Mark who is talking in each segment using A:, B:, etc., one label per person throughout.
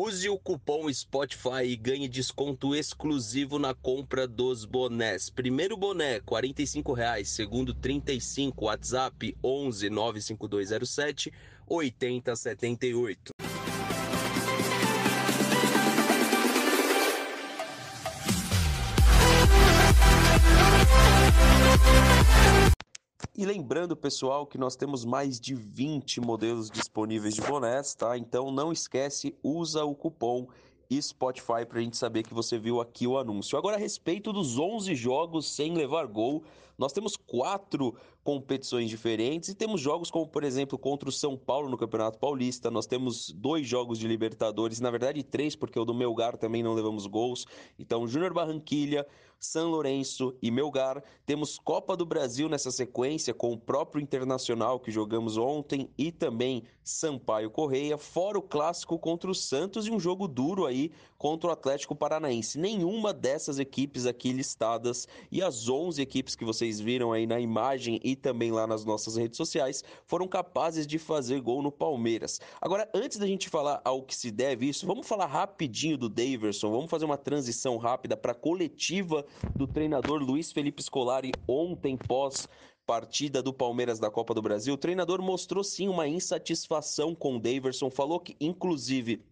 A: Use o cupom Spotify e ganhe desconto exclusivo na compra dos bonés. Primeiro boné, 45 reais. Segundo, 35. WhatsApp 11 95207 8078. E lembrando, pessoal, que nós temos mais de 20 modelos disponíveis de bonés, tá? Então não esquece, usa o cupom Spotify para a gente saber que você viu aqui o anúncio. Agora, a respeito dos 11 jogos sem levar gol, nós temos quatro competições diferentes e temos jogos como, por exemplo, contra o São Paulo no Campeonato Paulista. Nós temos dois jogos de Libertadores, na verdade três, porque o do Melgar também não levamos gols. Então, Júnior Barranquilha, São Lourenço e Melgar. Temos Copa do Brasil nessa sequência com o próprio Internacional que jogamos ontem e também Sampaio Correia, fora o clássico contra o Santos e um jogo duro aí contra o Atlético Paranaense. Nenhuma dessas equipes aqui listadas e as 11 equipes que vocês viram aí na imagem e também lá nas nossas redes sociais, foram capazes de fazer gol no Palmeiras. Agora, antes da gente falar ao que se deve isso, vamos falar rapidinho do Daverson, vamos fazer uma transição rápida para a coletiva do treinador Luiz Felipe Scolari ontem pós partida do Palmeiras da Copa do Brasil. O treinador mostrou sim uma insatisfação com o Daverson, falou que inclusive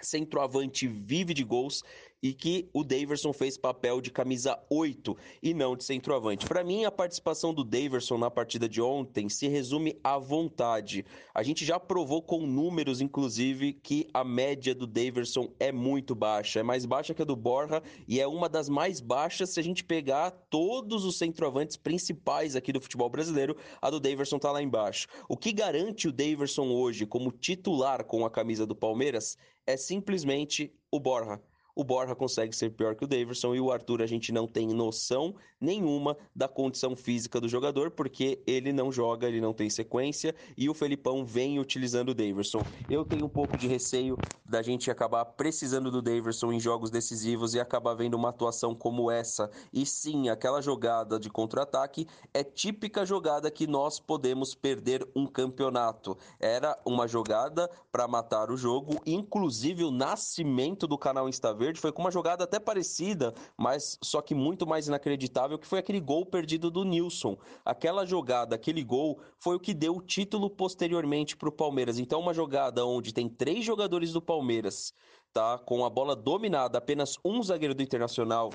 A: centroavante vive de gols e que o Daverson fez papel de camisa 8 e não de centroavante. Para mim, a participação do Daverson na partida de ontem se resume à vontade. A gente já provou com números, inclusive, que a média do Daverson é muito baixa. É mais baixa que a do Borja e é uma das mais baixas se a gente pegar todos os centroavantes principais aqui do futebol brasileiro. A do Daverson tá lá embaixo. O que garante o Daverson hoje como titular com a camisa do Palmeiras é simplesmente o Borja o Borja consegue ser pior que o Davidson e o Arthur a gente não tem noção nenhuma da condição física do jogador, porque ele não joga, ele não tem sequência e o Felipão vem utilizando o Davidson. Eu tenho um pouco de receio da gente acabar precisando do Davidson em jogos decisivos e acabar vendo uma atuação como essa. E sim, aquela jogada de contra-ataque é típica jogada que nós podemos perder um campeonato. Era uma jogada para matar o jogo, inclusive o nascimento do canal Insta Verde foi com uma jogada até parecida, mas só que muito mais inacreditável, que foi aquele gol perdido do Nilson. Aquela jogada, aquele gol, foi o que deu o título posteriormente para o Palmeiras. Então, uma jogada onde tem três jogadores do Palmeiras, tá, com a bola dominada, apenas um zagueiro do Internacional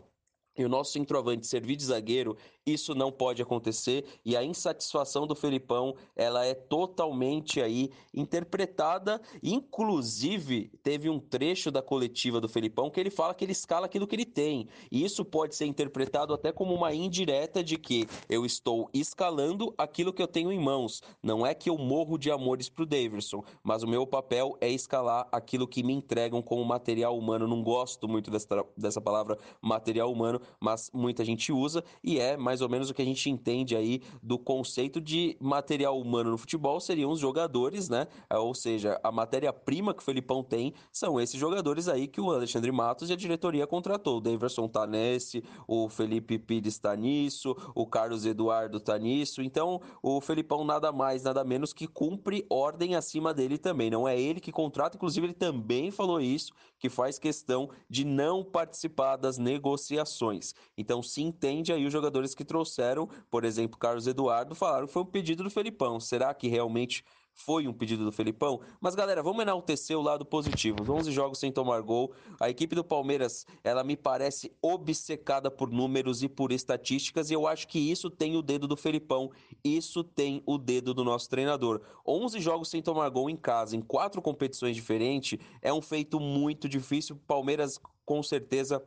A: e o nosso centroavante servir de zagueiro, isso não pode acontecer e a insatisfação do Felipão, ela é totalmente aí interpretada, inclusive teve um trecho da coletiva do Felipão que ele fala que ele escala aquilo que ele tem. E isso pode ser interpretado até como uma indireta de que eu estou escalando aquilo que eu tenho em mãos. Não é que eu morro de amores pro Davidson, mas o meu papel é escalar aquilo que me entregam como material humano. Não gosto muito dessa, dessa palavra material humano, mas muita gente usa e é mais ou menos o que a gente entende aí do conceito de material humano no futebol seriam os jogadores, né? É, ou seja, a matéria-prima que o Felipão tem são esses jogadores aí que o Alexandre Matos e a diretoria contratou. O Daverson tá nesse, o Felipe Pires tá nisso, o Carlos Eduardo tá nisso. Então, o Felipão nada mais, nada menos que cumpre ordem acima dele também. Não é ele que contrata, inclusive ele também falou isso, que faz questão de não participar das negociações. Então se entende aí os jogadores que trouxeram, por exemplo, Carlos Eduardo, falaram que foi um pedido do Felipão. Será que realmente foi um pedido do Felipão. Mas galera, vamos enaltecer o lado positivo. Os 11 jogos sem tomar gol. A equipe do Palmeiras, ela me parece obcecada por números e por estatísticas e eu acho que isso tem o dedo do Felipão. Isso tem o dedo do nosso treinador. 11 jogos sem tomar gol em casa, em quatro competições diferentes, é um feito muito difícil. Palmeiras com certeza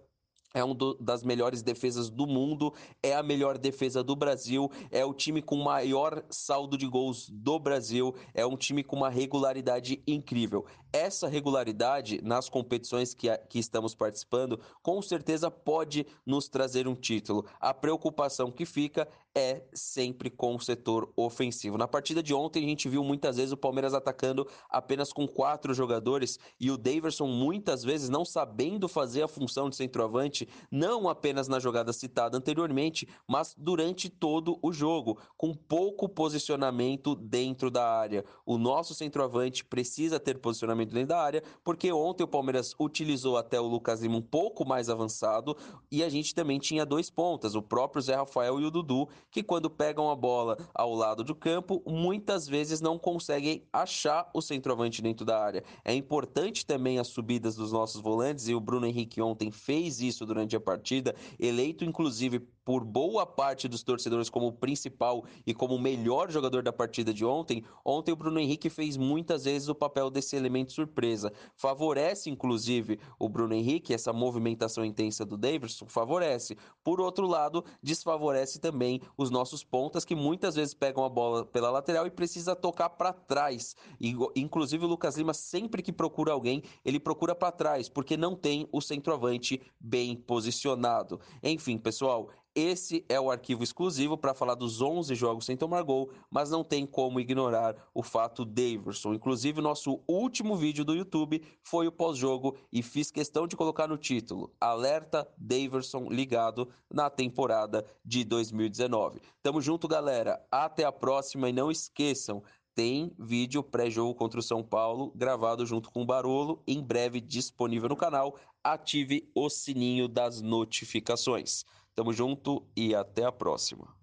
A: é uma das melhores defesas do mundo, é a melhor defesa do Brasil, é o time com maior saldo de gols do Brasil, é um time com uma regularidade incrível. Essa regularidade nas competições que, que estamos participando, com certeza pode nos trazer um título. A preocupação que fica é sempre com o setor ofensivo. Na partida de ontem, a gente viu muitas vezes o Palmeiras atacando apenas com quatro jogadores e o Daverson muitas vezes não sabendo fazer a função de centroavante não apenas na jogada citada anteriormente, mas durante todo o jogo, com pouco posicionamento dentro da área. O nosso centroavante precisa ter posicionamento dentro da área, porque ontem o Palmeiras utilizou até o Lucas Lima um pouco mais avançado e a gente também tinha dois pontas, o próprio Zé Rafael e o Dudu, que quando pegam a bola ao lado do campo, muitas vezes não conseguem achar o centroavante dentro da área. É importante também as subidas dos nossos volantes e o Bruno Henrique ontem fez isso durante a partida, eleito inclusive por boa parte dos torcedores como o principal e como o melhor jogador da partida de ontem, ontem o Bruno Henrique fez muitas vezes o papel desse elemento surpresa. Favorece, inclusive, o Bruno Henrique, essa movimentação intensa do Davidson, favorece. Por outro lado, desfavorece também os nossos pontas, que muitas vezes pegam a bola pela lateral e precisa tocar para trás. E, inclusive, o Lucas Lima, sempre que procura alguém, ele procura para trás, porque não tem o centroavante bem posicionado. Enfim, pessoal, esse é o arquivo exclusivo para falar dos 11 jogos sem tomar gol, mas não tem como ignorar o fato Daverson. Inclusive, nosso último vídeo do YouTube foi o pós-jogo e fiz questão de colocar no título: Alerta Daverson ligado na temporada de 2019. Tamo junto, galera. Até a próxima e não esqueçam, tem vídeo pré-jogo contra o São Paulo gravado junto com o Barolo, em breve disponível no canal. Ative o sininho das notificações. Tamo junto e até a próxima.